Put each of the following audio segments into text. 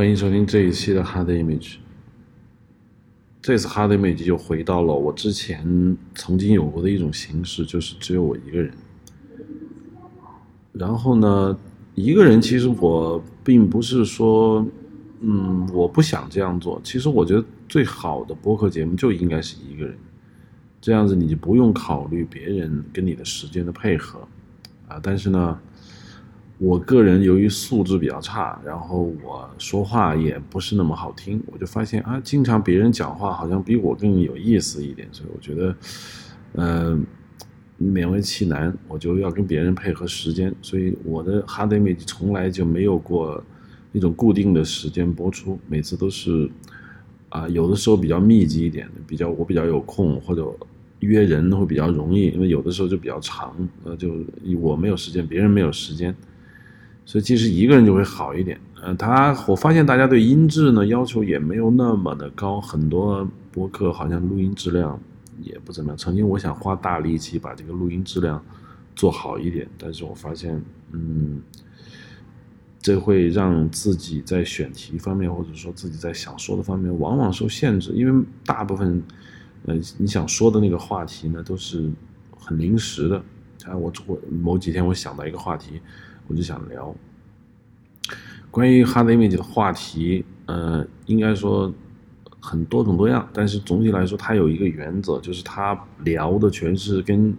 欢迎收听这一期的 Hard Image。这次 Hard Image 又回到了我之前曾经有过的一种形式，就是只有我一个人。然后呢，一个人其实我并不是说，嗯，我不想这样做。其实我觉得最好的播客节目就应该是一个人，这样子你就不用考虑别人跟你的时间的配合啊。但是呢。我个人由于素质比较差，然后我说话也不是那么好听，我就发现啊，经常别人讲话好像比我更有意思一点，所以我觉得，嗯，勉为其难，我就要跟别人配合时间，所以我的 hard image 从来就没有过那种固定的时间播出，每次都是啊，有的时候比较密集一点的，比较我比较有空或者约人会比较容易，因为有的时候就比较长，呃，就我没有时间，别人没有时间。所以其实一个人就会好一点，呃，他我发现大家对音质呢要求也没有那么的高，很多播客好像录音质量也不怎么样。曾经我想花大力气把这个录音质量做好一点，但是我发现，嗯，这会让自己在选题方面或者说自己在想说的方面往往受限制，因为大部分，呃，你想说的那个话题呢都是很临时的。啊，我我某几天我想到一个话题。我就想聊关于 hard image 的话题，呃，应该说很多种多样，但是总体来说，它有一个原则，就是它聊的全是跟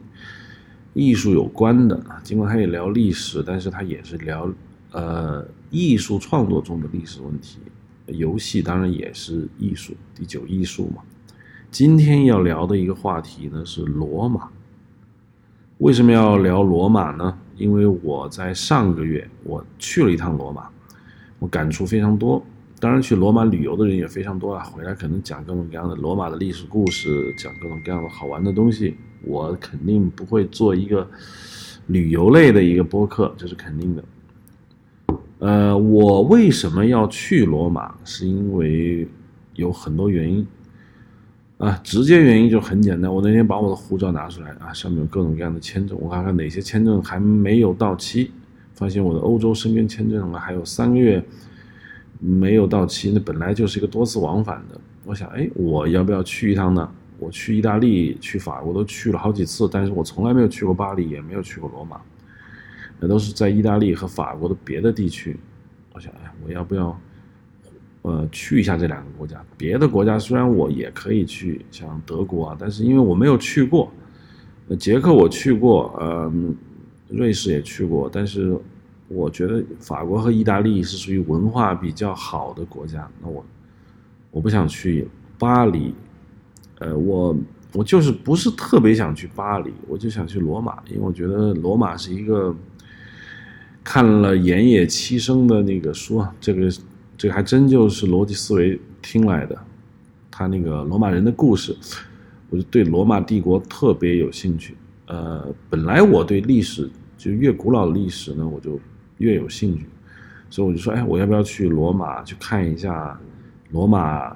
艺术有关的。尽管它也聊历史，但是它也是聊呃艺术创作中的历史问题。游戏当然也是艺术，第九艺术嘛。今天要聊的一个话题呢是罗马。为什么要聊罗马呢？因为我在上个月我去了一趟罗马，我感触非常多。当然，去罗马旅游的人也非常多啊，回来可能讲各种各样的罗马的历史故事，讲各种各样的好玩的东西。我肯定不会做一个旅游类的一个播客，这是肯定的。呃，我为什么要去罗马？是因为有很多原因。啊，直接原因就很简单。我那天把我的护照拿出来啊，上面有各种各样的签证，我看看哪些签证还没有到期。发现我的欧洲申根签证啊，还有三个月没有到期。那本来就是一个多次往返的。我想，哎，我要不要去一趟呢？我去意大利、去法国都去了好几次，但是我从来没有去过巴黎，也没有去过罗马，那都是在意大利和法国的别的地区。我想，哎，我要不要？呃，去一下这两个国家。别的国家虽然我也可以去，像德国啊，但是因为我没有去过。捷克我去过，呃，瑞士也去过，但是我觉得法国和意大利是属于文化比较好的国家。那我我不想去巴黎，呃，我我就是不是特别想去巴黎，我就想去罗马，因为我觉得罗马是一个看了岩野七生的那个书啊，这个。这个还真就是逻辑思维听来的，他那个罗马人的故事，我就对罗马帝国特别有兴趣。呃，本来我对历史就越古老的历史呢，我就越有兴趣，所以我就说，哎，我要不要去罗马去看一下罗马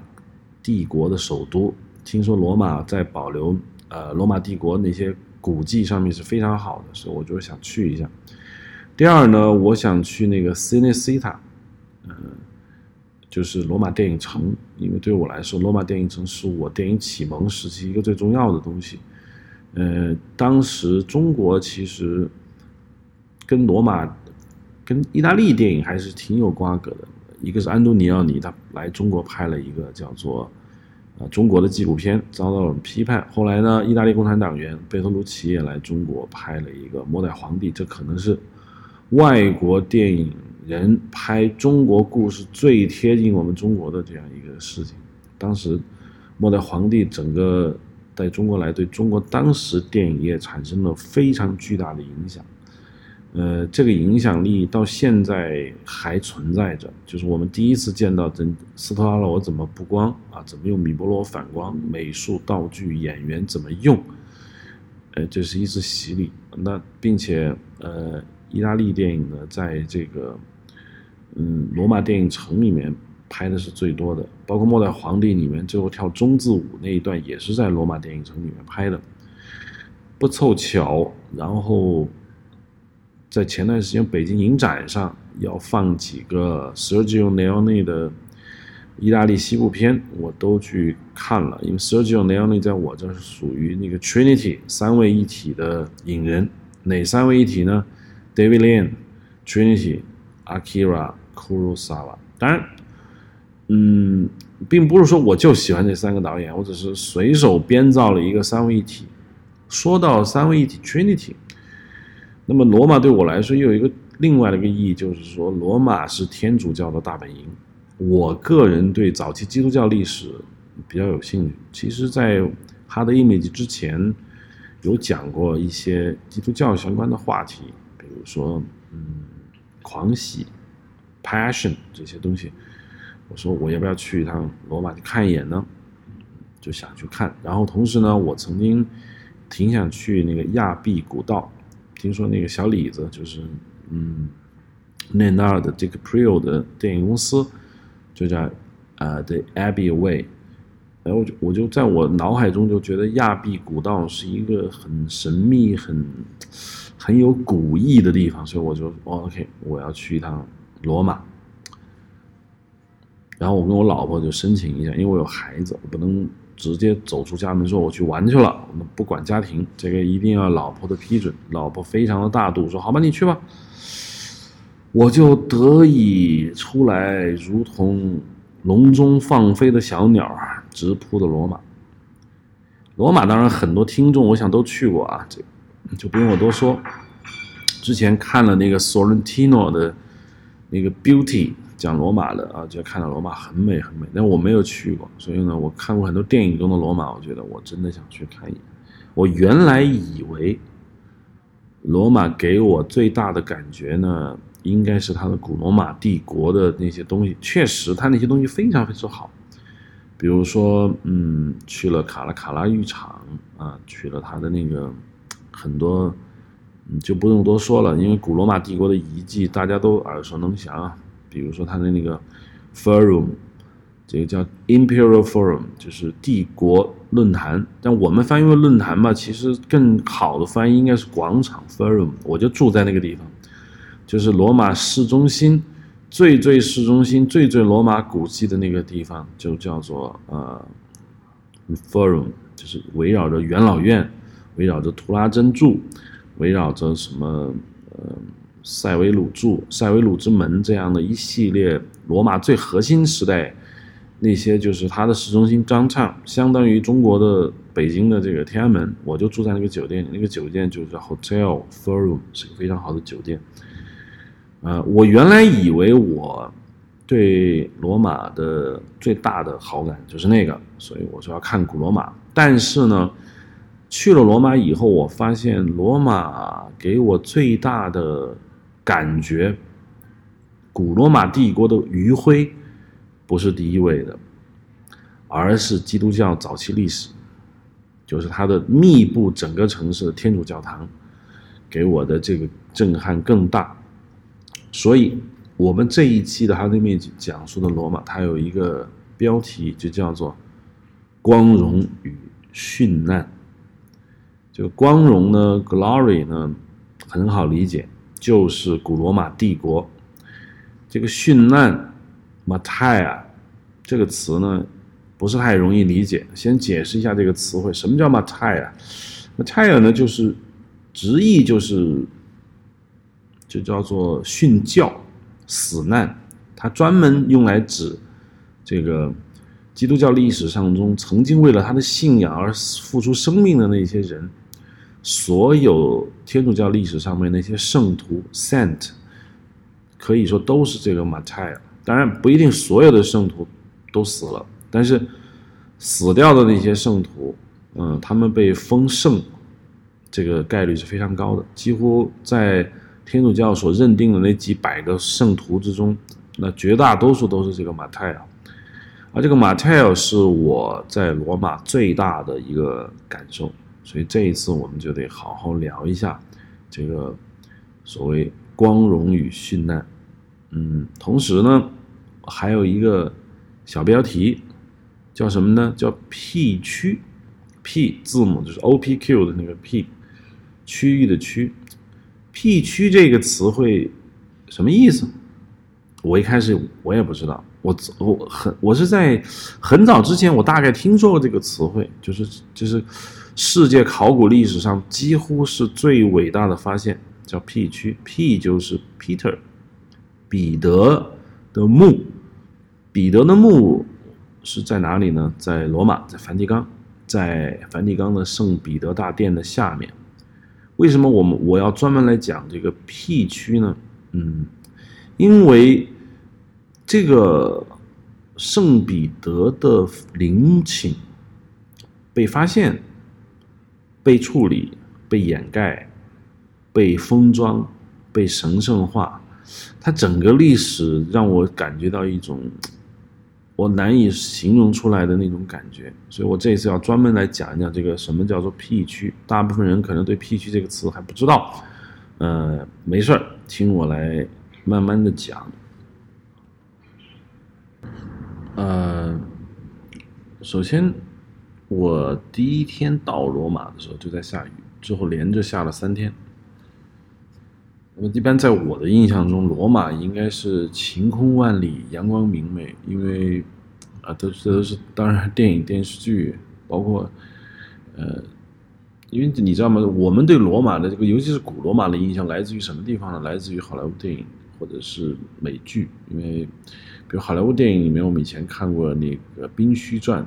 帝国的首都？听说罗马在保留呃罗马帝国那些古迹上面是非常好的，所以我就想去一下。第二呢，我想去那个 Cinecittà，嗯。就是罗马电影城，因为对我来说，罗马电影城是我电影启蒙时期一个最重要的东西。呃，当时中国其实跟罗马、跟意大利电影还是挺有瓜葛的。一个是安东尼奥尼，他来中国拍了一个叫做《呃中国的纪录片》，遭到了批判。后来呢，意大利共产党员贝托鲁奇也来中国拍了一个《末代皇帝》，这可能是外国电影。人拍中国故事最贴近我们中国的这样一个事情，当时末代皇帝整个在中国来，对中国当时电影业产生了非常巨大的影响。呃，这个影响力到现在还存在着。就是我们第一次见到真斯特拉罗怎么布光啊，怎么用米波罗反光，美术道具、演员怎么用，呃，这是一次洗礼。那并且呃，意大利电影呢，在这个嗯，罗马电影城里面拍的是最多的，包括《末代皇帝》里面最后跳中字舞那一段也是在罗马电影城里面拍的。不凑巧，然后在前段时间北京影展上要放几个 Sergio Leone 的意大利西部片，我都去看了。因为 Sergio Leone 在我这是属于那个 Trinity 三位一体的影人，哪三位一体呢？David Lean、Trinity、Akira Kurosawa。当然，嗯，并不是说我就喜欢这三个导演，我只是随手编造了一个三位一体。说到三位一体 Trinity，那么罗马对我来说又有一个另外的一个意义，就是说罗马是天主教的大本营。我个人对早期基督教历史比较有兴趣。其实，在《哈德 image》之前，有讲过一些基督教相关的话题，比如说，嗯，狂喜 （passion） 这些东西。我说我要不要去一趟罗马去看一眼呢？就想去看。然后同时呢，我曾经。挺想去那个亚庇古道，听说那个小李子就是嗯，内纳尔的这个 Prio 的电影公司就在啊 The Abbey Way，然后我就我就在我脑海中就觉得亚庇古道是一个很神秘、很很有古意的地方，所以我就 OK，我要去一趟罗马。然后我跟我老婆就申请一下，因为我有孩子，我不能。直接走出家门说我去玩去了，我们不管家庭，这个一定要老婆的批准。老婆非常的大度，说好吧，你去吧。我就得以出来，如同笼中放飞的小鸟，直扑的罗马。罗马当然很多听众，我想都去过啊，这就不用我多说。之前看了那个 Sorrentino 的那个 Beauty。讲罗马的啊，就看到罗马很美很美，但我没有去过，所以呢，我看过很多电影中的罗马，我觉得我真的想去看一眼。我原来以为罗马给我最大的感觉呢，应该是它的古罗马帝国的那些东西，确实它那些东西非常非常好，比如说，嗯，去了卡拉卡拉浴场啊，去了它的那个很多，你就不用多说了，因为古罗马帝国的遗迹大家都耳熟能详啊。比如说它的那个 Forum，这个叫 Imperial Forum，就是帝国论坛。但我们翻译为论坛吧，其实更好的翻译应该是广场 Forum。我就住在那个地方，就是罗马市中心最最市中心最最罗马古迹的那个地方，就叫做呃 Forum，就是围绕着元老院，围绕着图拉真柱，围绕着什么呃。塞维鲁柱、塞维鲁之门这样的一系列罗马最核心时代，那些就是它的市中心张畅，相当于中国的北京的这个天安门。我就住在那个酒店里，那个酒店就叫 Hotel Forum，是个非常好的酒店。呃，我原来以为我对罗马的最大的好感就是那个，所以我说要看古罗马。但是呢，去了罗马以后，我发现罗马给我最大的。感觉古罗马帝国的余晖不是第一位的，而是基督教早期历史，就是它的密布整个城市的天主教堂，给我的这个震撼更大。所以，我们这一期的《哈利面积》讲述的罗马，它有一个标题，就叫做“光荣与殉难”。这个光荣呢，glory 呢，很好理解。就是古罗马帝国，这个殉难 m a t a a 这个词呢，不是太容易理解。先解释一下这个词汇，什么叫 m a t a a m a t a a 呢，就是直译就是，就叫做殉教、死难。它专门用来指这个基督教历史上中曾经为了他的信仰而付出生命的那些人。所有天主教历史上面那些圣徒 （saint） 可以说都是这个 m a t a a 当然不一定所有的圣徒都死了，但是死掉的那些圣徒，嗯，他们被封圣，这个概率是非常高的。几乎在天主教所认定的那几百个圣徒之中，那绝大多数都是这个 m a t a a 而这个 m a t a a 是我在罗马最大的一个感受。所以这一次我们就得好好聊一下这个所谓光荣与殉难，嗯，同时呢还有一个小标题叫什么呢？叫 P 区，P 字母就是 O P Q 的那个 P 区域的区，P 区这个词汇什么意思？我一开始我也不知道，我我很我是在很早之前，我大概听说过这个词汇，就是就是世界考古历史上几乎是最伟大的发现，叫 P 区，P 就是 Peter，彼得的墓，彼得的墓是在哪里呢？在罗马，在梵蒂冈，在梵蒂冈的圣彼得大殿的下面。为什么我们我要专门来讲这个 P 区呢？嗯，因为。这个圣彼得的陵寝被发现、被处理、被掩盖、被封装、被神圣化，它整个历史让我感觉到一种我难以形容出来的那种感觉，所以我这次要专门来讲一讲这个什么叫做 P 区。大部分人可能对 P 区这个词还不知道，呃，没事儿，听我来慢慢的讲。呃，首先，我第一天到罗马的时候就在下雨，之后连着下了三天。那么，一般在我的印象中，罗马应该是晴空万里、阳光明媚，因为啊，都这都是当然电影电视剧，包括呃，因为你知道吗？我们对罗马的这个，尤其是古罗马的印象来自于什么地方呢？来自于好莱坞电影或者是美剧，因为。比如好莱坞电影里面，我们以前看过那个《冰须传》，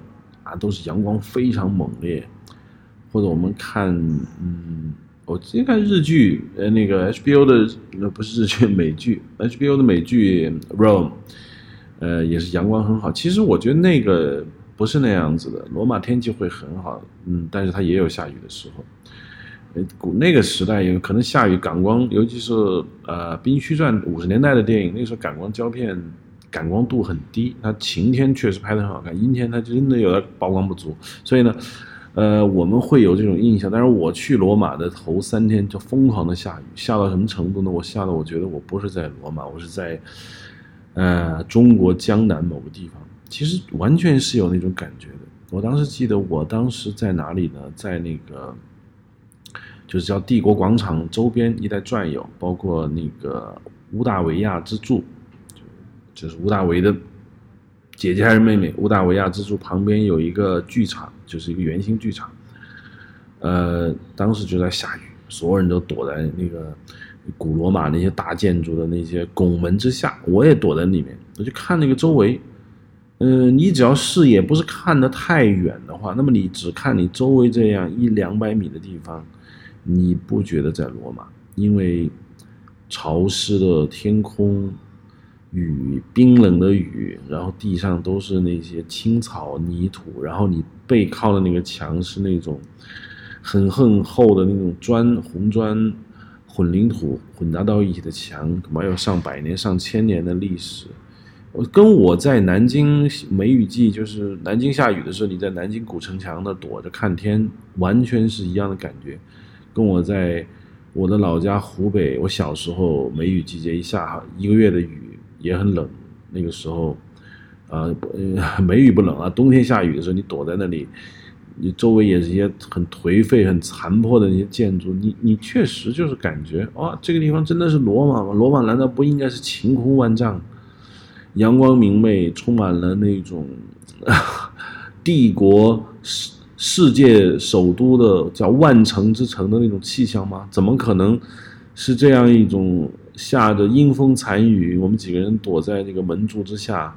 啊，都是阳光非常猛烈。或者我们看，嗯，我今天看日剧，呃，那个 HBO 的，那不是日剧，美剧，HBO 的美剧《Rome》，呃，也是阳光很好。其实我觉得那个不是那样子的，罗马天气会很好，嗯，但是它也有下雨的时候。古那个时代有可能下雨，感光，尤其是呃《冰须传》五十年代的电影，那时候感光胶片。感光度很低，它晴天确实拍的很好看，阴天它真的有点曝光不足，所以呢，呃，我们会有这种印象。但是我去罗马的头三天就疯狂的下雨，下到什么程度呢？我下到我觉得我不是在罗马，我是在呃中国江南某个地方，其实完全是有那种感觉的。我当时记得我当时在哪里呢？在那个就是叫帝国广场周边一带转悠，包括那个乌大维亚之柱。就是吴大维的姐姐还是妹妹？吴大维亚之柱旁边有一个剧场，就是一个圆形剧场。呃，当时就在下雨，所有人都躲在那个古罗马那些大建筑的那些拱门之下，我也躲在里面，我就看那个周围。嗯，你只要视野不是看得太远的话，那么你只看你周围这样一两百米的地方，你不觉得在罗马？因为潮湿的天空。雨，冰冷的雨，然后地上都是那些青草泥土，然后你背靠的那个墙是那种很很厚的那种砖红砖混凝土混杂到一起的墙，恐怕有上百年、上千年的历史。我跟我在南京梅雨季，就是南京下雨的时候，你在南京古城墙那躲着看天，完全是一样的感觉。跟我在我的老家湖北，我小时候梅雨季节一下一个月的雨。也很冷，那个时候，啊，梅雨不冷啊。冬天下雨的时候，你躲在那里，你周围也是一些很颓废、很残破的那些建筑，你你确实就是感觉，哇，这个地方真的是罗马吗？罗马难道不应该是晴空万丈、阳光明媚、充满了那种 帝国世世界首都的叫万城之城的那种气象吗？怎么可能是这样一种？下着阴风残雨，我们几个人躲在那个门柱之下，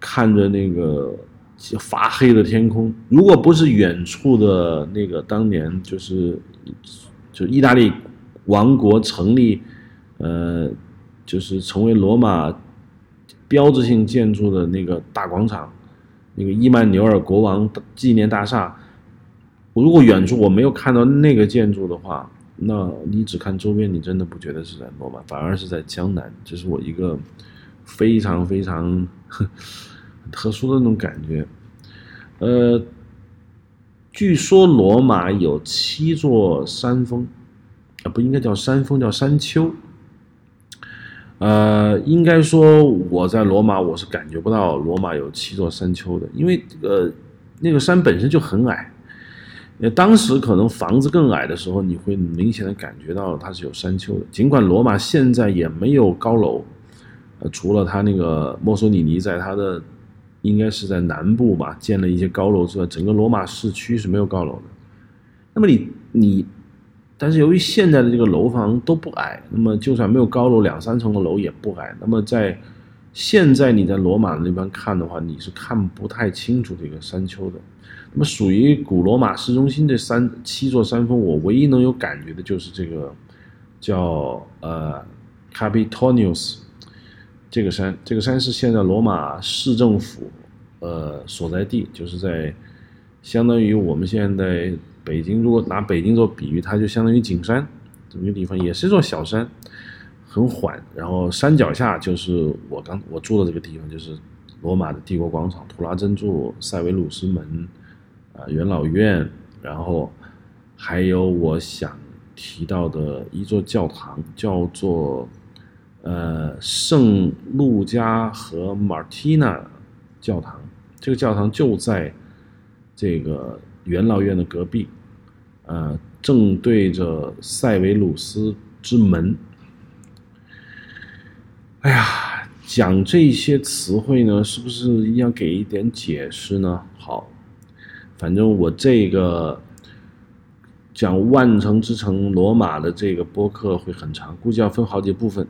看着那个发黑的天空。如果不是远处的那个当年就是就意大利王国成立，呃，就是成为罗马标志性建筑的那个大广场，那个伊曼纽尔国王纪念大厦。如果远处我没有看到那个建筑的话。那你只看周边，你真的不觉得是在罗马，反而是在江南。这是我一个非常非常特殊的那种感觉。呃，据说罗马有七座山峰，啊，不应该叫山峰，叫山丘。呃，应该说我在罗马，我是感觉不到罗马有七座山丘的，因为呃，那个山本身就很矮。当时可能房子更矮的时候，你会明显的感觉到它是有山丘的。尽管罗马现在也没有高楼，呃，除了他那个墨索里尼在他的应该是在南部吧建了一些高楼之外，整个罗马市区是没有高楼的。那么你你，但是由于现在的这个楼房都不矮，那么就算没有高楼，两三层的楼也不矮。那么在现在你在罗马那边看的话，你是看不太清楚这个山丘的。那么属于古罗马市中心这三七座山峰，我唯一能有感觉的就是这个叫呃 Capitonius 这个山。这个山是现在罗马市政府呃所在地，就是在相当于我们现在北京，如果拿北京做比喻，它就相当于景山这么一个地方，也是一座小山。很缓，然后山脚下就是我刚我住的这个地方，就是罗马的帝国广场、图拉真柱、塞维鲁斯门，啊，元老院，然后还有我想提到的一座教堂，叫做呃圣路加和马蒂娜教堂。这个教堂就在这个元老院的隔壁，呃，正对着塞维鲁斯之门。哎呀，讲这些词汇呢，是不是要给一点解释呢？好，反正我这个讲万城之城罗马的这个播客会很长，估计要分好几部分。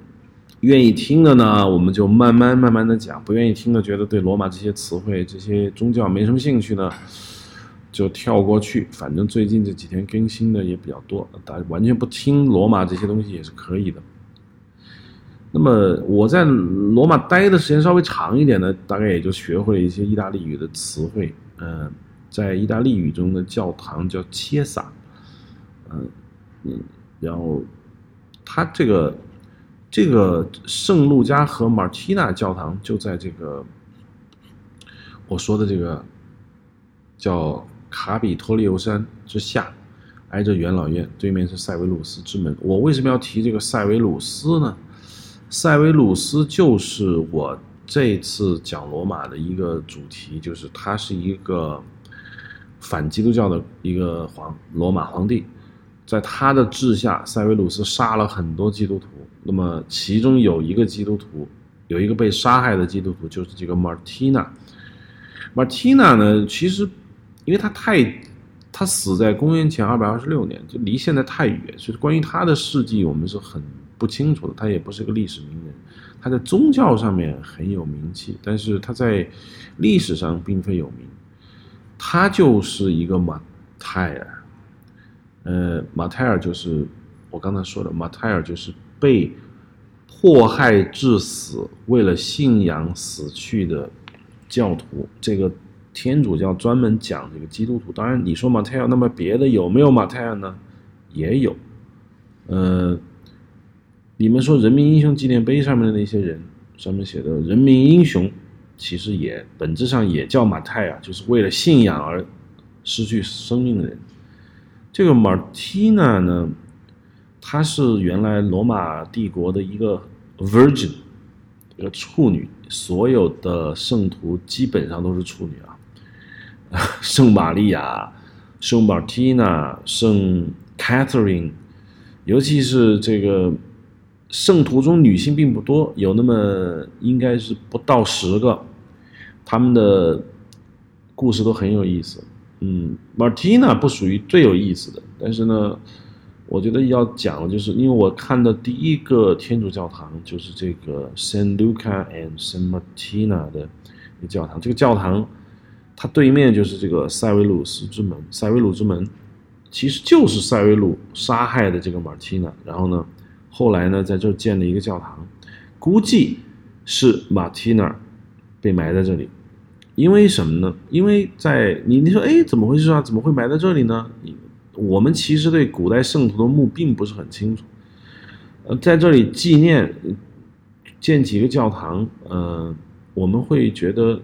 愿意听的呢，我们就慢慢慢慢的讲；不愿意听的，觉得对罗马这些词汇、这些宗教没什么兴趣呢，就跳过去。反正最近这几天更新的也比较多，大家完全不听罗马这些东西也是可以的。那么我在罗马待的时间稍微长一点呢，大概也就学会了一些意大利语的词汇。嗯，在意大利语中的教堂叫切萨，嗯嗯，然后它这个这个圣路加和马提娜教堂就在这个我说的这个叫卡比托利欧山之下，挨着元老院，对面是塞维鲁斯之门。我为什么要提这个塞维鲁斯呢？塞维鲁斯就是我这次讲罗马的一个主题，就是它是一个反基督教的一个皇罗马皇帝，在他的治下，塞维鲁斯杀了很多基督徒。那么其中有一个基督徒，有一个被杀害的基督徒，就是这个马蒂娜。马蒂娜呢，其实因为他太他死在公元前二百二十六年，就离现在太远，所以关于他的事迹，我们是很。不清楚的，他也不是个历史名人，他在宗教上面很有名气，但是他在历史上并非有名。他就是一个马泰尔，呃，马泰尔就是我刚才说的，马泰尔就是被迫害致死、为了信仰死去的教徒。这个天主教专门讲这个基督徒。当然，你说马泰尔，那么别的有没有马泰尔呢？也有，呃。你们说人民英雄纪念碑上面的那些人，上面写的人民英雄，其实也本质上也叫马太啊，就是为了信仰而失去生命的人。这个马蒂娜呢，她是原来罗马帝国的一个 virgin，一个处女，所有的圣徒基本上都是处女啊，圣玛利亚、圣马蒂娜、圣 Catherine，尤其是这个。圣徒中女性并不多，有那么应该是不到十个，他们的故事都很有意思。嗯，Martina 不属于最有意思的，但是呢，我觉得要讲的就是，因为我看的第一个天主教堂就是这个 San Luca and San Martina 的一个教堂。这个教堂它对面就是这个塞维鲁斯之门，塞维鲁之门其实就是塞维鲁杀害的这个 Martina，然后呢。后来呢，在这建了一个教堂，估计是马蒂娜被埋在这里。因为什么呢？因为在你你说哎，怎么回事啊？怎么会埋在这里呢？我们其实对古代圣徒的墓并不是很清楚。呃，在这里纪念建几个教堂，呃，我们会觉得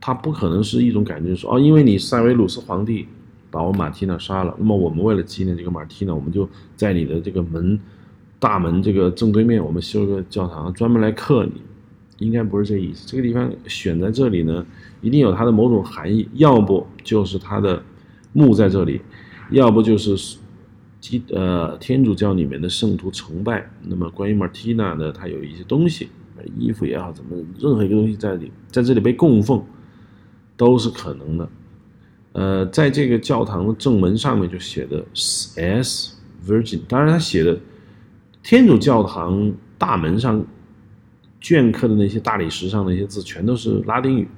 他不可能是一种感觉说哦，因为你塞维鲁斯皇帝把我马蒂娜杀了，那么我们为了纪念这个马蒂娜，我们就在你的这个门。大门这个正对面，我们修个教堂，专门来克你，应该不是这意思。这个地方选在这里呢，一定有它的某种含义，要不就是它的墓在这里，要不就是基呃天主教里面的圣徒崇拜。那么关于 Martina 呢，它有一些东西，衣服也好，怎么任何一个东西在里在这里被供奉，都是可能的。呃，在这个教堂的正门上面就写的 S Virgin，当然他写的天主教堂大门上镌刻的那些大理石上的一些字全都是拉丁语。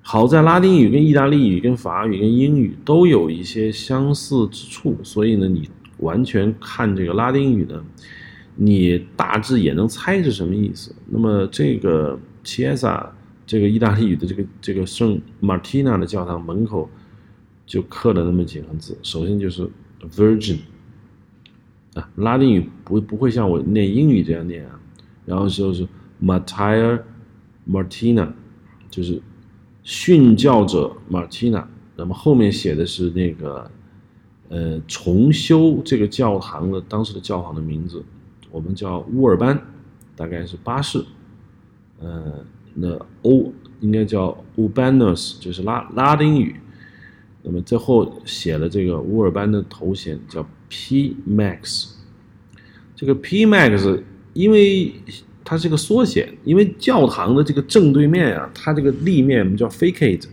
好在拉丁语跟意大利语、跟法语、跟英语都有一些相似之处，所以呢，你完全看这个拉丁语呢，你大致也能猜是什么意思。那么这个 Chiesa。这个意大利语的这个这个圣马蒂娜的教堂门口就刻了那么几行字，首先就是 Virgin 啊，拉丁语不不会像我念英语这样念啊，然后就是 mattia martina 就是训教者 Martina，那么后面写的是那个呃重修这个教堂的当时的教堂的名字，我们叫乌尔班，大概是八世，呃。那 O 应该叫 Urbanus，就是拉拉丁语。那么最后写了这个乌尔班的头衔叫 P Max。这个 P Max，因为它是个缩写，因为教堂的这个正对面啊，它这个立面我们叫 Facade，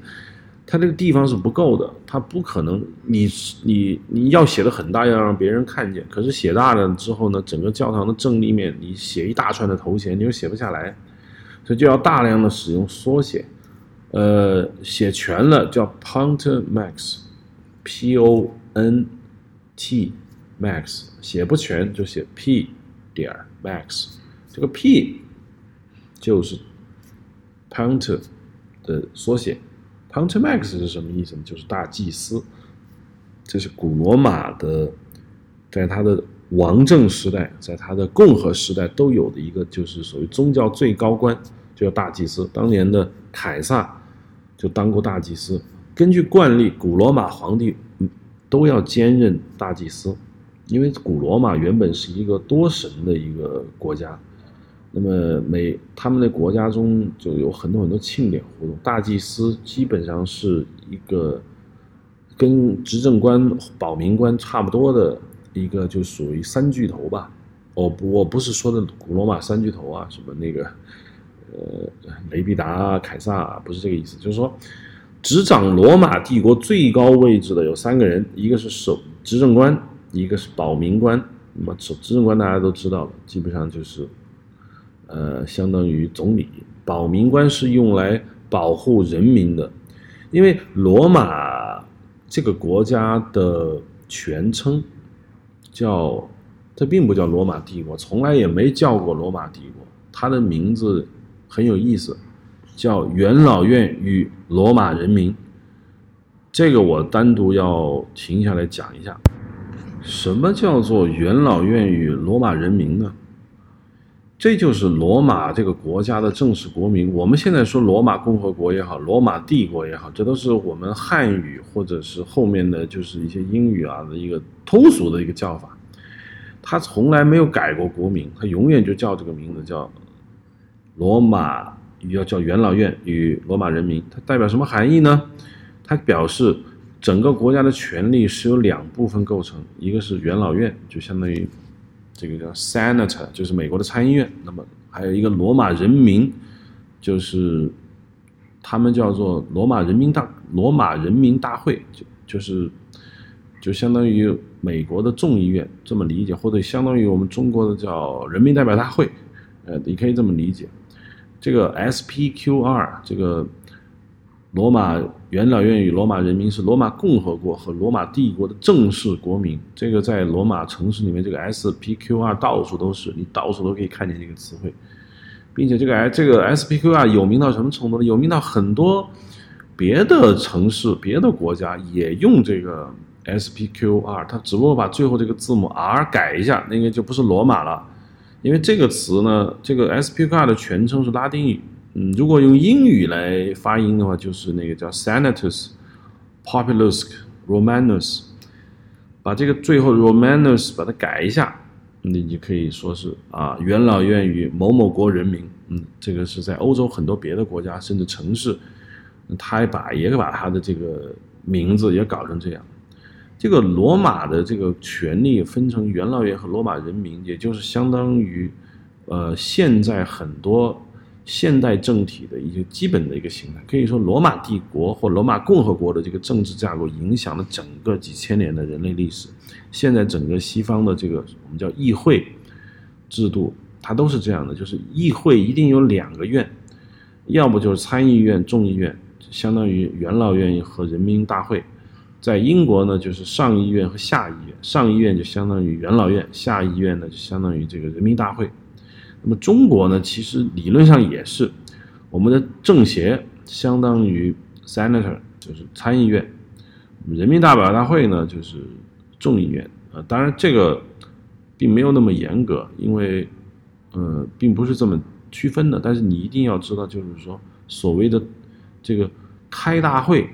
它这个地方是不够的，它不可能你你你要写的很大，要让别人看见。可是写大了之后呢，整个教堂的正立面你写一大串的头衔，你又写不下来。所以就要大量的使用缩写，呃，写全了叫 Ponte Max，P O N T Max，写不全就写 P 点 Max，这个 P 就是 Ponte 的缩写，Ponte Max 是什么意思呢？就是大祭司，这是古罗马的，在他的王政时代，在他的共和时代都有的一个，就是属于宗教最高官。就叫大祭司，当年的凯撒就当过大祭司。根据惯例，古罗马皇帝都要兼任大祭司，因为古罗马原本是一个多神的一个国家。那么每他们的国家中就有很多很多庆典活动，大祭司基本上是一个跟执政官、保民官差不多的一个，就属于三巨头吧。我，我不是说的古罗马三巨头啊，什么那个。呃，雷必达、凯撒不是这个意思，就是说，执掌罗马帝国最高位置的有三个人，一个是首执政官，一个是保民官。那么首执政官大家都知道了，基本上就是，呃，相当于总理。保民官是用来保护人民的，因为罗马这个国家的全称叫，这并不叫罗马帝国，从来也没叫过罗马帝国，它的名字。很有意思，叫元老院与罗马人民。这个我单独要停下来讲一下，什么叫做元老院与罗马人民呢？这就是罗马这个国家的正式国名。我们现在说罗马共和国也好，罗马帝国也好，这都是我们汉语或者是后面的就是一些英语啊的一个通俗的一个叫法。他从来没有改过国名，他永远就叫这个名字叫。罗马要叫元老院与罗马人民，它代表什么含义呢？它表示整个国家的权力是由两部分构成，一个是元老院，就相当于这个叫 Senate，就是美国的参议院。那么还有一个罗马人民，就是他们叫做罗马人民大罗马人民大会，就就是就相当于美国的众议院，这么理解，或者相当于我们中国的叫人民代表大会，呃，你可以这么理解。这个 SPQR，这个罗马元老院与罗马人民是罗马共和国和罗马帝国的正式国名。这个在罗马城市里面，这个 SPQR 到处都是，你到处都可以看见这个词汇，并且这个 S 这个 SPQR 有名到什么程度呢？有名到很多别的城市、别的国家也用这个 SPQR，它只不过把最后这个字母 R 改一下，那个就不是罗马了。因为这个词呢，这个 SPQR 的全称是拉丁语，嗯，如果用英语来发音的话，就是那个叫 Senatus Populus Romanus，把这个最后 Romanus 把它改一下，你就可以说是啊，元老院与某某国人民，嗯，这个是在欧洲很多别的国家甚至城市，他也把也把他的这个名字也搞成这样。这个罗马的这个权力分成元老院和罗马人民，也就是相当于，呃，现在很多现代政体的一个基本的一个形态。可以说，罗马帝国或罗马共和国的这个政治架构影响了整个几千年的人类历史。现在整个西方的这个我们叫议会制度，它都是这样的，就是议会一定有两个院，要不就是参议院、众议院，相当于元老院和人民大会。在英国呢，就是上议院和下议院，上议院就相当于元老院，下议院呢就相当于这个人民大会。那么中国呢，其实理论上也是，我们的政协相当于 senator，就是参议院，人民代表大会呢就是众议院。呃，当然这个并没有那么严格，因为呃并不是这么区分的。但是你一定要知道，就是说所谓的这个开大会。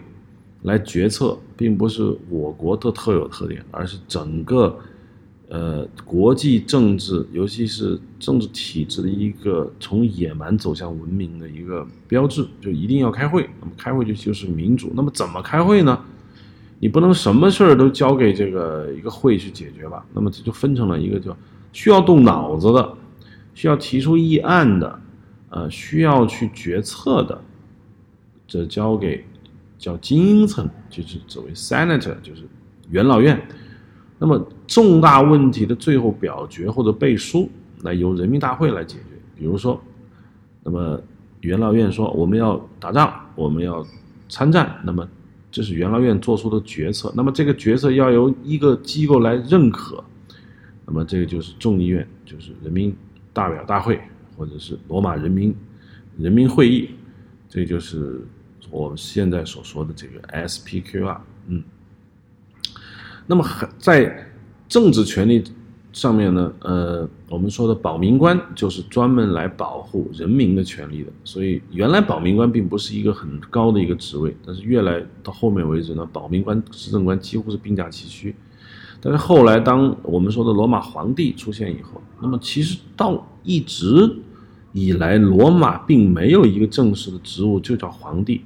来决策，并不是我国的特有特点，而是整个，呃，国际政治，尤其是政治体制的一个从野蛮走向文明的一个标志，就一定要开会。那么开会就就是民主。那么怎么开会呢？你不能什么事儿都交给这个一个会去解决吧？那么这就分成了一个叫需要动脑子的，需要提出议案的，呃，需要去决策的，这交给。叫精英层，就是作为 senator，就是元老院。那么重大问题的最后表决或者背书，那由人民大会来解决。比如说，那么元老院说我们要打仗，我们要参战，那么这是元老院做出的决策。那么这个决策要由一个机构来认可，那么这个就是众议院，就是人民代表大会，或者是罗马人民人民会议，这就是。我们现在所说的这个 SPQR，嗯，那么在政治权利上面呢，呃，我们说的保民官就是专门来保护人民的权利的。所以原来保民官并不是一个很高的一个职位，但是越来到后面为止呢，保民官、执政官几乎是并驾齐驱。但是后来，当我们说的罗马皇帝出现以后，那么其实到一直以来，罗马并没有一个正式的职务，就叫皇帝。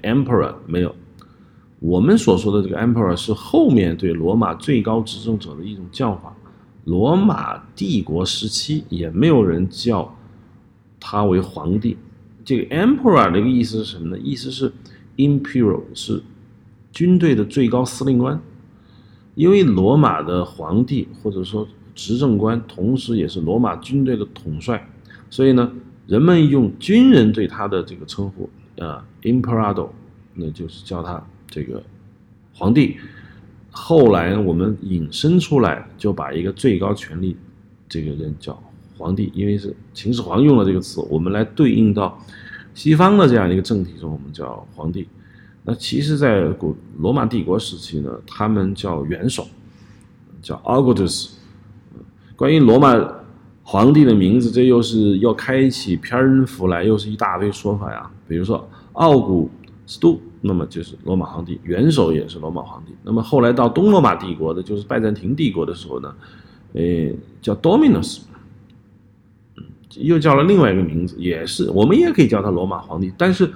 Emperor 没有，我们所说的这个 Emperor 是后面对罗马最高执政者的一种叫法。罗马帝国时期也没有人叫他为皇帝。这个 Emperor 的一个意思是什么呢？意思是 Imperial 是军队的最高司令官。因为罗马的皇帝或者说执政官，同时也是罗马军队的统帅，所以呢，人们用军人对他的这个称呼。啊，Imperado，那就是叫他这个皇帝。后来呢我们引申出来，就把一个最高权力这个人叫皇帝，因为是秦始皇用了这个词，我们来对应到西方的这样一个政体中，我们叫皇帝。那其实，在古罗马帝国时期呢，他们叫元首，叫 Augustus。关于罗马皇帝的名字，这又是要开启篇幅来，又是一大堆说法呀。比如说奥古斯都，那么就是罗马皇帝，元首也是罗马皇帝。那么后来到东罗马帝国的，就是拜占庭帝国的时候呢，呃，叫 Dominus，又叫了另外一个名字，也是我们也可以叫他罗马皇帝。但是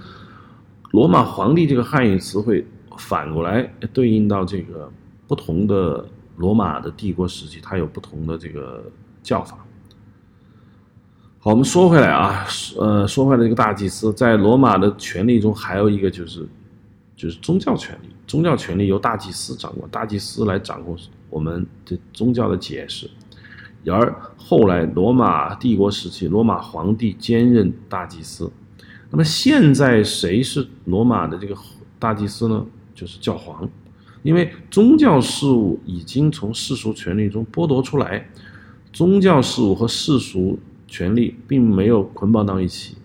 罗马皇帝这个汉语词汇反过来对应到这个不同的罗马的帝国时期，它有不同的这个叫法。好，我们说回来啊，呃，说回来，这个大祭司在罗马的权力中还有一个就是，就是宗教权力。宗教权力由大祭司掌握，大祭司来掌控我们的宗教的解释。然而后来罗马帝国时期，罗马皇帝兼任大祭司。那么现在谁是罗马的这个大祭司呢？就是教皇，因为宗教事务已经从世俗权力中剥夺出来，宗教事务和世俗。权力并没有捆绑到一起，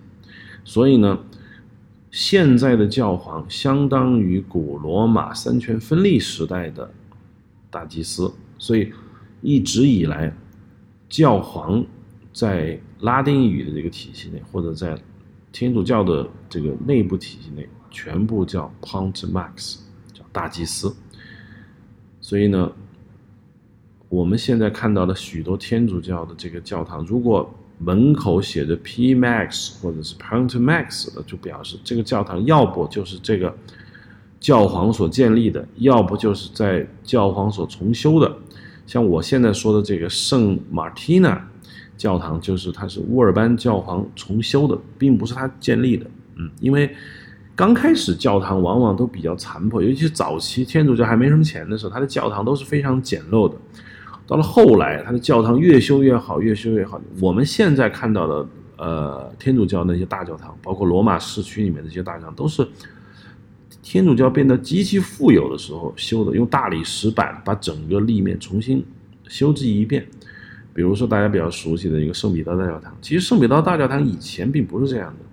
所以呢，现在的教皇相当于古罗马三权分立时代的大祭司，所以一直以来，教皇在拉丁语的这个体系内，或者在天主教的这个内部体系内，全部叫 Pontifex，叫大祭司。所以呢，我们现在看到的许多天主教的这个教堂，如果门口写着 P Max 或者是 Pont Max 的，就表示这个教堂要不就是这个教皇所建立的，要不就是在教皇所重修的。像我现在说的这个圣马蒂娜教堂，就是它是乌尔班教皇重修的，并不是他建立的。嗯，因为刚开始教堂往往都比较残破，尤其是早期天主教还没什么钱的时候，他的教堂都是非常简陋的。到了后来，他的教堂越修越好，越修越好。我们现在看到的，呃，天主教那些大教堂，包括罗马市区里面那些大教堂，都是天主教变得极其富有的时候修的，用大理石板把整个立面重新修葺一遍。比如说大家比较熟悉的一个圣彼得大教堂，其实圣彼得大教堂以前并不是这样的。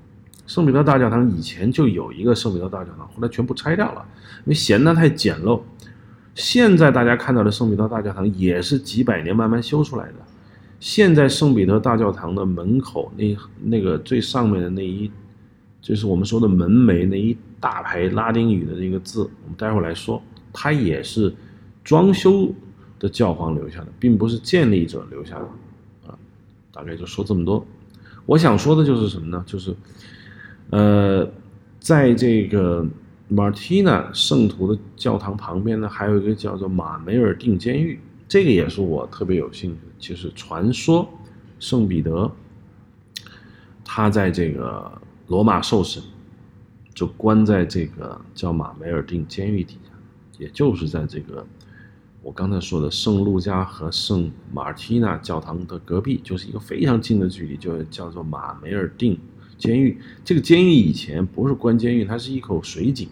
圣彼得大教堂以前就有一个圣彼得大教堂，后来全部拆掉了，因为嫌它太简陋。现在大家看到的圣彼得大教堂也是几百年慢慢修出来的。现在圣彼得大教堂的门口那那个最上面的那一，就是我们说的门楣那一大排拉丁语的那个字，我们待会儿来说，它也是装修的教皇留下的，并不是建立者留下的。啊，大概就说这么多。我想说的就是什么呢？就是，呃，在这个。马蒂娜圣徒的教堂旁边呢，还有一个叫做马梅尔定监狱，这个也是我特别有兴趣的。就是传说圣彼得他在这个罗马受审，就关在这个叫马梅尔定监狱底下，也就是在这个我刚才说的圣路加和圣马蒂娜教堂的隔壁，就是一个非常近的距离，就叫做马梅尔定监狱。这个监狱以前不是关监狱，它是一口水井。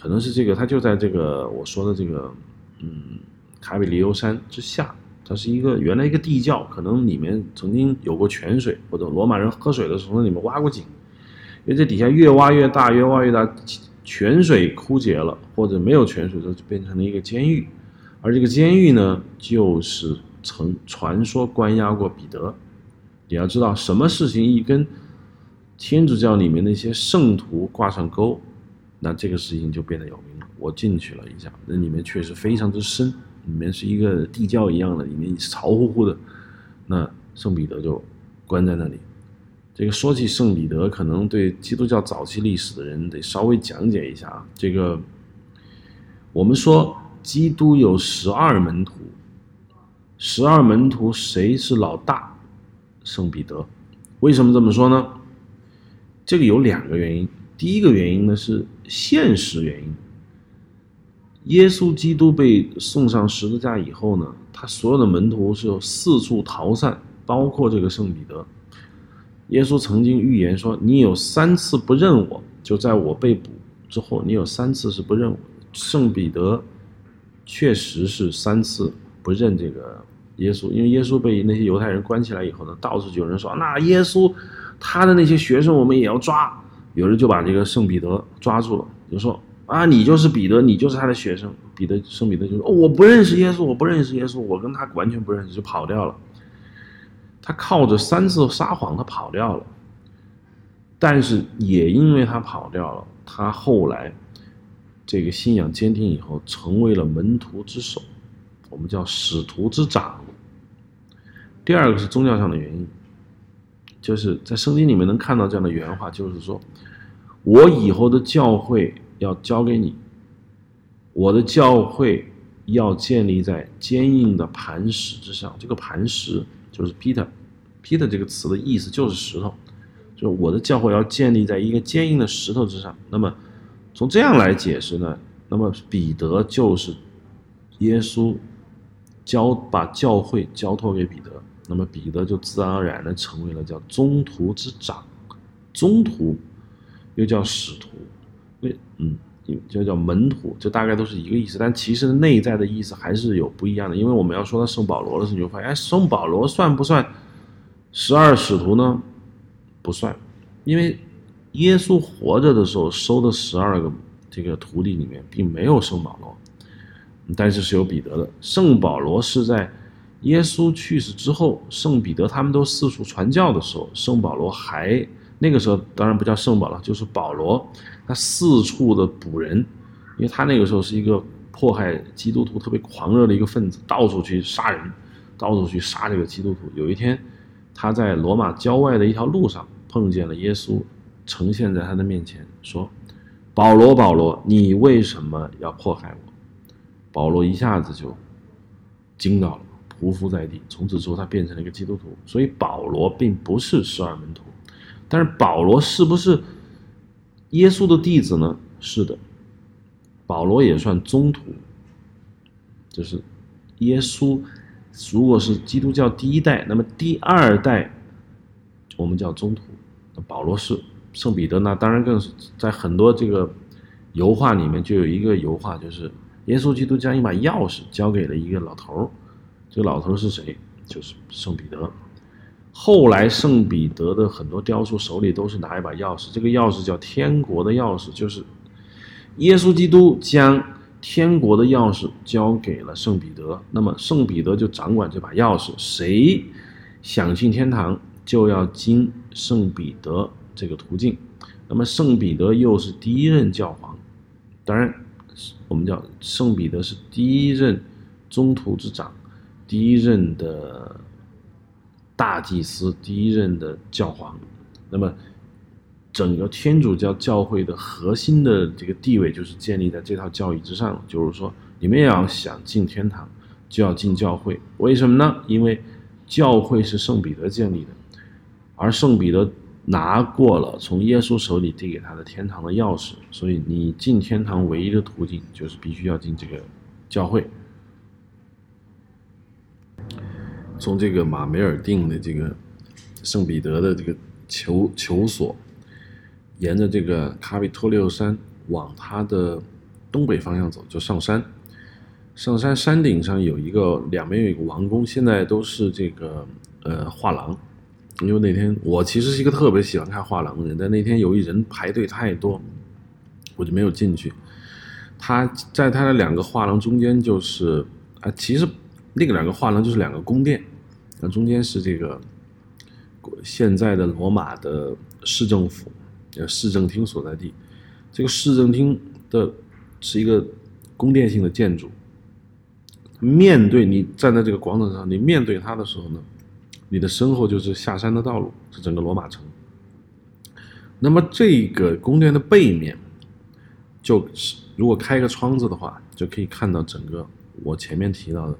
可能是这个，它就在这个我说的这个，嗯，卡比利欧山之下，它是一个原来一个地窖，可能里面曾经有过泉水，或者罗马人喝水的时候从那里面挖过井，因为这底下越挖越大，越挖越大，泉水枯竭了，或者没有泉水，它就变成了一个监狱，而这个监狱呢，就是曾传说关押过彼得。你要知道，什么事情一跟天主教里面那些圣徒挂上钩？那这个事情就变得有名了。我进去了一下，那里面确实非常之深，里面是一个地窖一样的，里面潮乎乎的。那圣彼得就关在那里。这个说起圣彼得，可能对基督教早期历史的人得稍微讲解一下啊。这个我们说基督有十二门徒，十二门徒谁是老大？圣彼得。为什么这么说呢？这个有两个原因。第一个原因呢是现实原因。耶稣基督被送上十字架以后呢，他所有的门徒是四处逃散，包括这个圣彼得。耶稣曾经预言说：“你有三次不认我，就在我被捕之后，你有三次是不认我。”圣彼得确实是三次不认这个耶稣，因为耶稣被那些犹太人关起来以后呢，到处就有人说：“那耶稣他的那些学生，我们也要抓。”有人就把这个圣彼得抓住了，就说啊，你就是彼得，你就是他的学生。彼得圣彼得就说，哦，我不认识耶稣，我不认识耶稣，我跟他完全不认识，就跑掉了。他靠着三次撒谎，他跑掉了。但是也因为他跑掉了，他后来这个信仰坚定以后，成为了门徒之首，我们叫使徒之长。第二个是宗教上的原因。就是在圣经里面能看到这样的原话，就是说，我以后的教会要交给你，我的教会要建立在坚硬的磐石之上。这个磐石就是 Peter，Peter 这个词的意思就是石头，就是我的教会要建立在一个坚硬的石头之上。那么从这样来解释呢，那么彼得就是耶稣交把教会交托给彼得。那么彼得就自然而然的成为了叫宗徒之长，宗徒又叫使徒，为嗯，就叫门徒，这大概都是一个意思。但其实内在的意思还是有不一样的。因为我们要说到圣保罗的时候，你就发现，哎，圣保罗算不算十二使徒呢？不算，因为耶稣活着的时候收的十二个这个徒弟里面并没有圣保罗，但是是有彼得的。圣保罗是在。耶稣去世之后，圣彼得他们都四处传教的时候，圣保罗还那个时候当然不叫圣保罗，就是保罗，他四处的捕人，因为他那个时候是一个迫害基督徒特别狂热的一个分子，到处去杀人，到处去杀这个基督徒。有一天，他在罗马郊外的一条路上碰见了耶稣，呈现在他的面前，说：“保罗，保罗，你为什么要迫害我？”保罗一下子就惊到了，匍匐在地。从此之后，他变成了一个基督徒。所以保罗并不是十二门徒，但是保罗是不是耶稣的弟子呢？是的，保罗也算宗徒，就是耶稣如果是基督教第一代，那么第二代我们叫宗徒。保罗是圣彼得，那当然更是在很多这个油画里面就有一个油画，就是。耶稣基督将一把钥匙交给了一个老头儿，这个老头是谁？就是圣彼得。后来圣彼得的很多雕塑手里都是拿一把钥匙，这个钥匙叫天国的钥匙，就是耶稣基督将天国的钥匙交给了圣彼得，那么圣彼得就掌管这把钥匙，谁想进天堂就要经圣彼得这个途径。那么圣彼得又是第一任教皇，当然。我们叫圣彼得是第一任宗徒之长，第一任的大祭司，第一任的教皇。那么，整个天主教教会的核心的这个地位就是建立在这套教义之上。就是说，你们要想进天堂，就要进教会。为什么呢？因为教会是圣彼得建立的，而圣彼得。拿过了从耶稣手里递给他的天堂的钥匙，所以你进天堂唯一的途径就是必须要进这个教会。从这个马梅尔定的这个圣彼得的这个求求所，沿着这个卡比托利奥山往它的东北方向走，就上山。上山山顶上有一个两边有一个王宫，现在都是这个呃画廊。因为那天我其实是一个特别喜欢看画廊的人，但那天由于人排队太多，我就没有进去。他在他的两个画廊中间就是啊，其实那个两个画廊就是两个宫殿，那中间是这个现在的罗马的市政府，呃市政厅所在地。这个市政厅的是一个宫殿性的建筑，面对你站在这个广场上，你面对它的时候呢？你的身后就是下山的道路，是整个罗马城。那么这个宫殿的背面，就是如果开一个窗子的话，就可以看到整个我前面提到的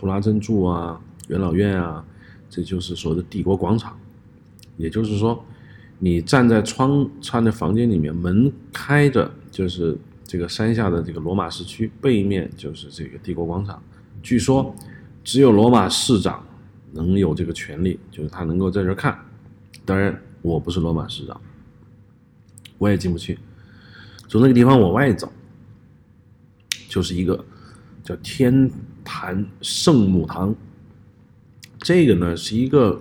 图拉真柱啊、元老院啊，这就是所谓的帝国广场。也就是说，你站在窗窗的房间里面，门开着，就是这个山下的这个罗马市区，背面就是这个帝国广场。据说，只有罗马市长。能有这个权利，就是他能够在这看。当然，我不是罗马市长，我也进不去。从那个地方往外走，就是一个叫天坛圣母堂。这个呢，是一个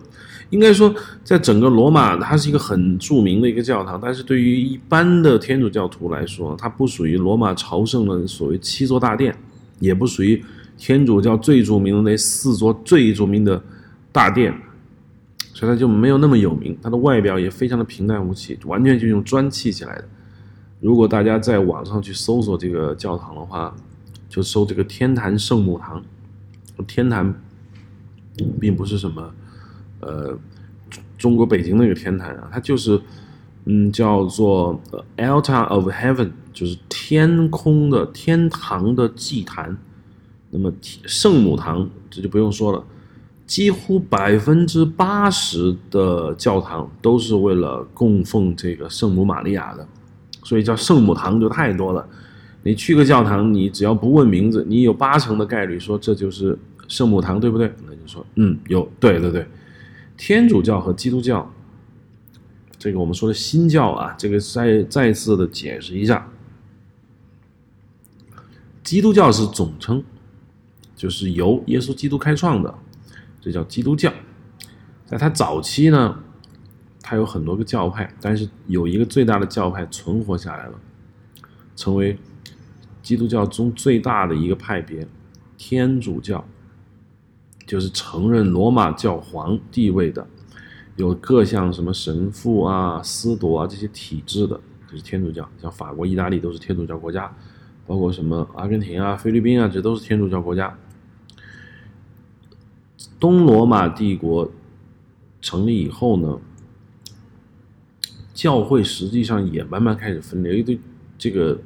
应该说，在整个罗马，它是一个很著名的一个教堂。但是对于一般的天主教徒来说，它不属于罗马朝圣的所谓七座大殿，也不属于天主教最著名的那四座最著名的。大殿，所以它就没有那么有名。它的外表也非常的平淡无奇，完全就用砖砌起来的。如果大家在网上去搜索这个教堂的话，就搜这个天坛圣母堂。天坛并不是什么呃中国北京那个天坛啊，它就是嗯叫做 Altar of Heaven，就是天空的天堂的祭坛。那么圣母堂这就不用说了。几乎百分之八十的教堂都是为了供奉这个圣母玛利亚的，所以叫圣母堂就太多了。你去个教堂，你只要不问名字，你有八成的概率说这就是圣母堂，对不对？那就说嗯，有，对对对。天主教和基督教，这个我们说的新教啊，这个再再次的解释一下，基督教是总称，就是由耶稣基督开创的。这叫基督教，在它早期呢，它有很多个教派，但是有一个最大的教派存活下来了，成为基督教中最大的一个派别——天主教，就是承认罗马教皇地位的，有各项什么神父啊、司铎啊这些体制的，就是天主教。像法国、意大利都是天主教国家，包括什么阿根廷啊、菲律宾啊，这都是天主教国家。东罗马帝国成立以后呢，教会实际上也慢慢开始分裂。因为这个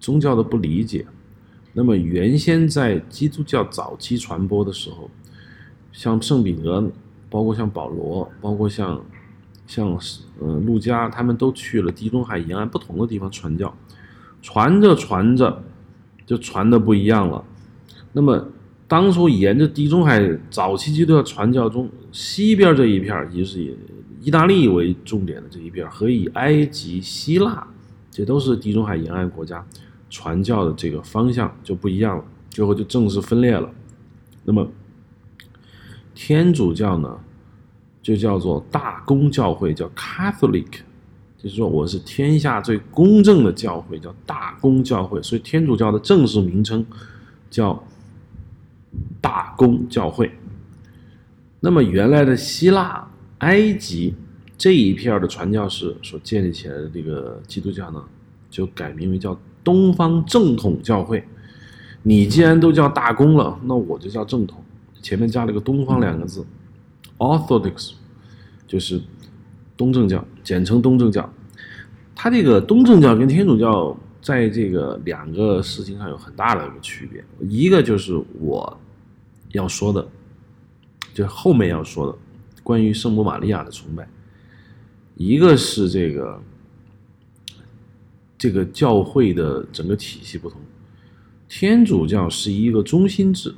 宗教的不理解。那么原先在基督教早期传播的时候，像圣彼得，包括像保罗，包括像像呃路加，他们都去了地中海沿岸不同的地方传教，传着传着就传的不一样了。那么当初沿着地中海早期基督教传教中，西边这一片也就是以意大利为重点的这一片和以埃及、希腊，这都是地中海沿岸国家。传教的这个方向就不一样了，最后就正式分裂了。那么，天主教呢，就叫做大公教会，叫 Catholic，就是说我是天下最公正的教会，叫大公教会。所以天主教的正式名称叫大公教会。那么原来的希腊、埃及这一片的传教士所建立起来的这个基督教呢，就改名为叫。东方正统教会，你既然都叫大公了，那我就叫正统，前面加了个“东方”两个字，Orthodox，就是东正教，简称东正教。它这个东正教跟天主教在这个两个事情上有很大的一个区别，一个就是我要说的，就后面要说的关于圣母玛利亚的崇拜，一个是这个。这个教会的整个体系不同，天主教是一个中心制，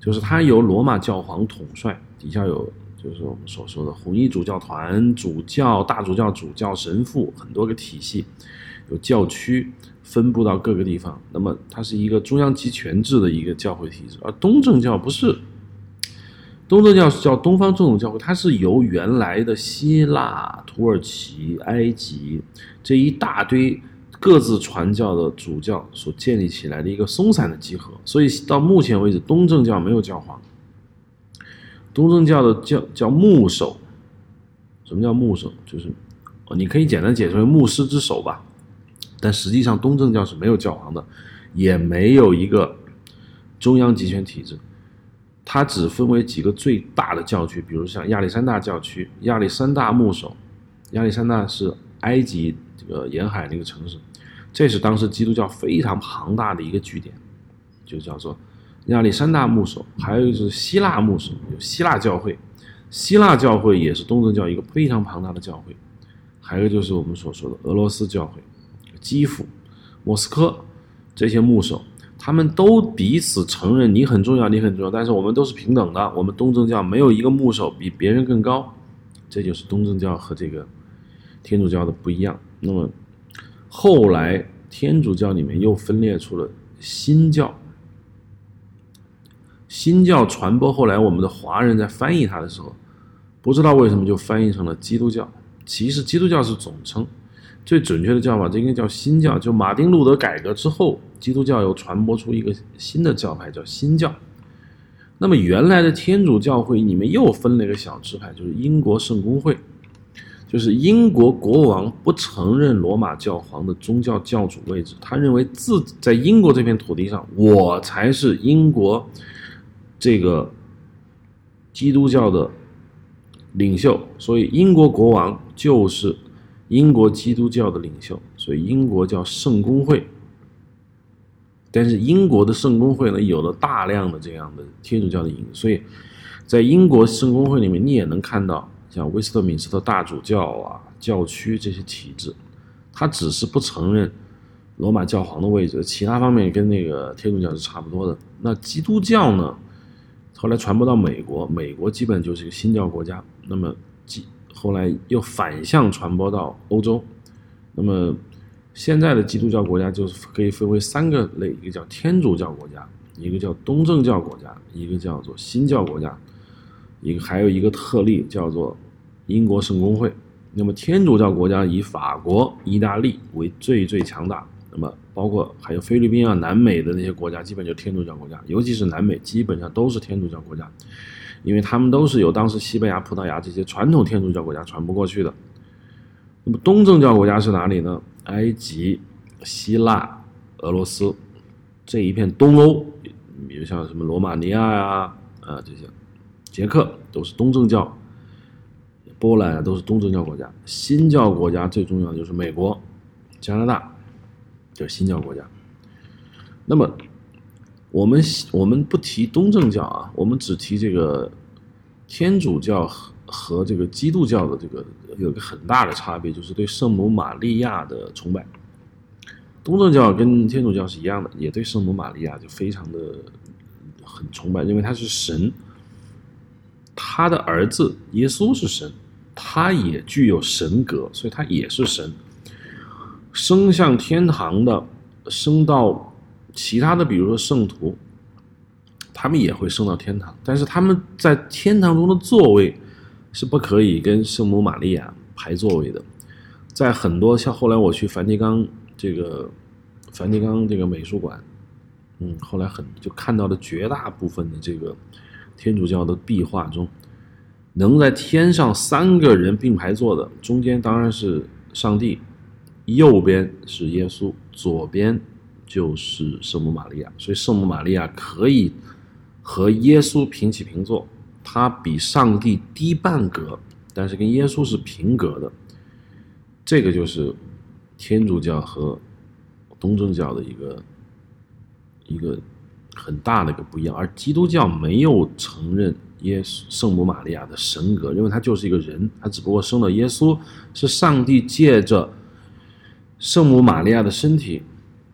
就是它由罗马教皇统帅，底下有就是我们所说的红衣主教团、主教、大主教、主教、神父很多个体系，有教区分布到各个地方。那么它是一个中央集权制的一个教会体制，而东正教不是，东正教是叫东方正统教会，它是由原来的希腊、土耳其、埃及这一大堆。各自传教的主教所建立起来的一个松散的集合，所以到目前为止，东正教没有教皇。东正教的教叫牧首，什么叫牧首？就是哦，你可以简单解释为牧师之首吧。但实际上，东正教是没有教皇的，也没有一个中央集权体制，它只分为几个最大的教区，比如像亚历山大教区，亚历山大牧首，亚历山大是埃及。这个，沿海那个城市，这是当时基督教非常庞大的一个据点，就叫做亚历山大牧首。还有就是希腊牧首，有希腊教会，希腊教会也是东正教一个非常庞大的教会。还有就是我们所说的俄罗斯教会，基辅、莫斯科这些牧首，他们都彼此承认你很重要，你很重要，但是我们都是平等的。我们东正教没有一个牧首比别人更高，这就是东正教和这个天主教的不一样。那么，后来天主教里面又分裂出了新教。新教传播后来，我们的华人在翻译它的时候，不知道为什么就翻译成了基督教。其实基督教是总称，最准确的叫法这应该叫新教。就马丁路德改革之后，基督教又传播出一个新的教派，叫新教。那么原来的天主教会里面又分了一个小支派，就是英国圣公会。就是英国国王不承认罗马教皇的宗教教主位置，他认为自在英国这片土地上，我才是英国这个基督教的领袖，所以英国国王就是英国基督教的领袖，所以英国叫圣公会。但是英国的圣公会呢，有了大量的这样的天主教的影，所以在英国圣公会里面，你也能看到。像威斯特敏斯特大主教啊、教区这些体制，他只是不承认罗马教皇的位置，其他方面跟那个天主教是差不多的。那基督教呢？后来传播到美国，美国基本就是一个新教国家。那么，基后来又反向传播到欧洲。那么，现在的基督教国家就是可以分为三个类：一个叫天主教国家，一个叫东正教国家，一个叫做新教国家。一个还有一个特例叫做英国圣公会，那么天主教国家以法国、意大利为最最强大，那么包括还有菲律宾啊、南美的那些国家，基本就天主教国家，尤其是南美，基本上都是天主教国家，因为他们都是由当时西班牙、葡萄牙这些传统天主教国家传播过去的。那么东正教国家是哪里呢？埃及、希腊、俄罗斯这一片东欧，比如像什么罗马尼亚呀啊这些。捷克都是东正教，波兰都是东正教国家。新教国家最重要的就是美国、加拿大，就是新教国家。那么，我们我们不提东正教啊，我们只提这个天主教和和这个基督教的这个有个很大的差别，就是对圣母玛利亚的崇拜。东正教跟天主教是一样的，也对圣母玛利亚就非常的很崇拜，认为她是神，他的儿子耶稣是神，他也具有神格，所以他也是神。升向天堂的，升到其他的，比如说圣徒，他们也会升到天堂，但是他们在天堂中的座位是不可以跟圣母玛利亚排座位的。在很多像后来我去梵蒂冈这个梵蒂冈这个美术馆，嗯，后来很就看到了绝大部分的这个天主教的壁画中，能在天上三个人并排坐的，中间当然是上帝。右边是耶稣，左边就是圣母玛利亚，所以圣母玛利亚可以和耶稣平起平坐，她比上帝低半格，但是跟耶稣是平格的。这个就是天主教和东正教的一个一个很大的一个不一样，而基督教没有承认耶稣圣母玛利亚的神格，因为他就是一个人，他只不过生了耶稣，是上帝借着。圣母玛利亚的身体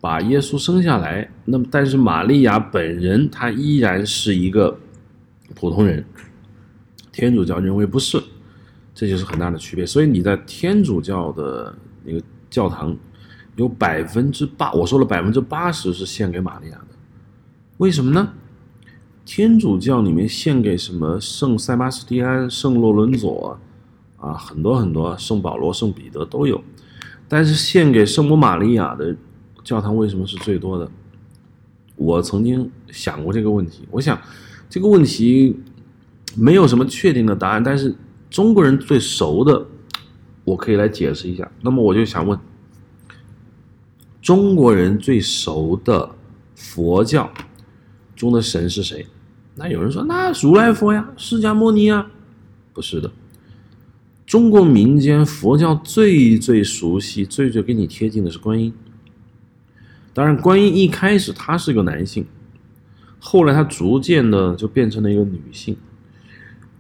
把耶稣生下来，那么但是玛利亚本人她依然是一个普通人。天主教认为不是，这就是很大的区别。所以你在天主教的那个教堂，有百分之八，我说了百分之八十是献给玛利亚的，为什么呢？天主教里面献给什么圣塞巴斯蒂安、圣洛伦佐啊，很多很多，圣保罗、圣彼得都有。但是献给圣母玛利亚的教堂为什么是最多的？我曾经想过这个问题。我想这个问题没有什么确定的答案，但是中国人最熟的，我可以来解释一下。那么我就想问，中国人最熟的佛教中的神是谁？那有人说，那如来佛呀，释迦牟尼啊，不是的。中国民间佛教最最熟悉、最最跟你贴近的是观音。当然，观音一开始他是个男性，后来他逐渐的就变成了一个女性。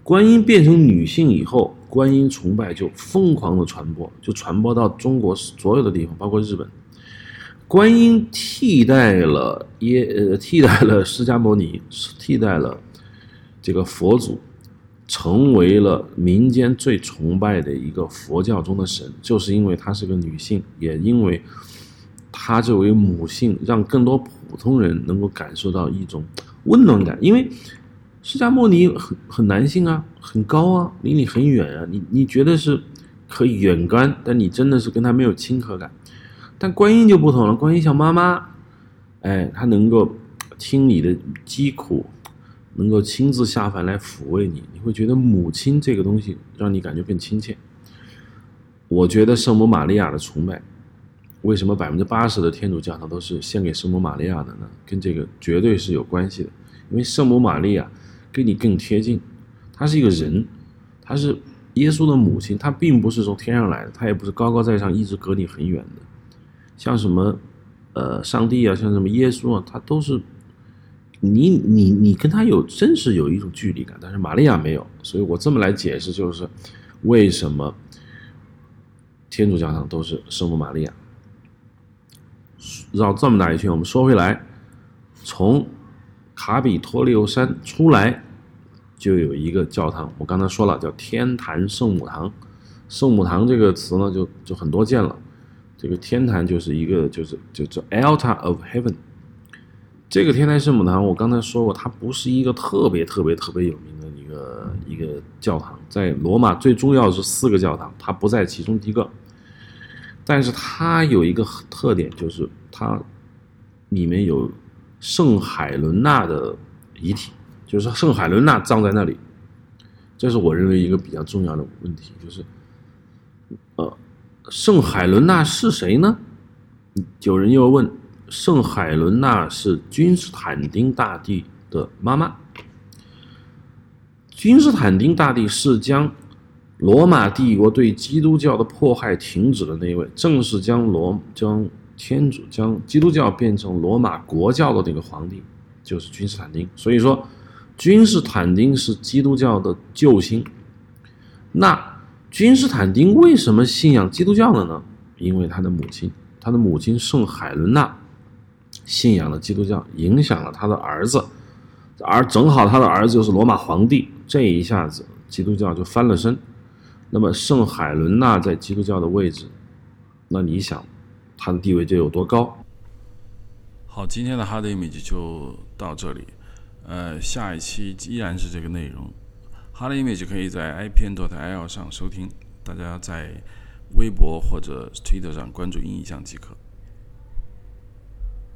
观音变成女性以后，观音崇拜就疯狂的传播，就传播到中国所有的地方，包括日本。观音替代了耶呃，替代了释迦牟尼，替代了这个佛祖。成为了民间最崇拜的一个佛教中的神，就是因为她是个女性，也因为她作为母性，让更多普通人能够感受到一种温暖感。因为释迦牟尼很很男性啊，很高啊，离你很远啊，你你觉得是可以远观，但你真的是跟他没有亲和感。但观音就不同了，观音像妈妈，哎，她能够听你的疾苦。能够亲自下凡来抚慰你，你会觉得母亲这个东西让你感觉更亲切。我觉得圣母玛利亚的崇拜，为什么百分之八十的天主教堂都是献给圣母玛利亚的呢？跟这个绝对是有关系的。因为圣母玛利亚跟你更贴近，她是一个人，她是耶稣的母亲，她并不是从天上来的，她也不是高高在上一直隔你很远的。像什么，呃，上帝啊，像什么耶稣啊，他都是。你你你跟他有真是有一种距离感，但是玛利亚没有，所以我这么来解释就是，为什么天主教堂都是圣母玛利亚？绕这么大一圈，我们说回来，从卡比托利欧山出来，就有一个教堂，我刚才说了叫天坛圣母堂。圣母堂这个词呢，就就很多见了，这个天坛就是一个就是就叫 Altar of Heaven。这个天台圣母堂，我刚才说过，它不是一个特别特别特别有名的一个一个教堂，在罗马最重要是四个教堂，它不在其中一个。但是它有一个特点，就是它里面有圣海伦娜的遗体，就是圣海伦娜葬在那里。这是我认为一个比较重要的问题，就是呃，圣海伦娜是谁呢？有人又问。圣海伦娜是君士坦丁大帝的妈妈。君士坦丁大帝是将罗马帝国对基督教的迫害停止的那一位，正是将罗将天主将基督教变成罗马国教的那个皇帝就是君士坦丁。所以说，君士坦丁是基督教的救星。那君士坦丁为什么信仰基督教了呢？因为他的母亲，他的母亲圣海伦娜信仰了基督教，影响了他的儿子，而正好他的儿子又是罗马皇帝，这一下子基督教就翻了身。那么圣海伦娜在基督教的位置，那你想，她的地位就有多高？好，今天的 Hard Image 就到这里，呃，下一期依然是这个内容。Hard Image 可以在 IPN.IL 上收听，大家在。微博或者 Twitter 上关注“音影像”即可。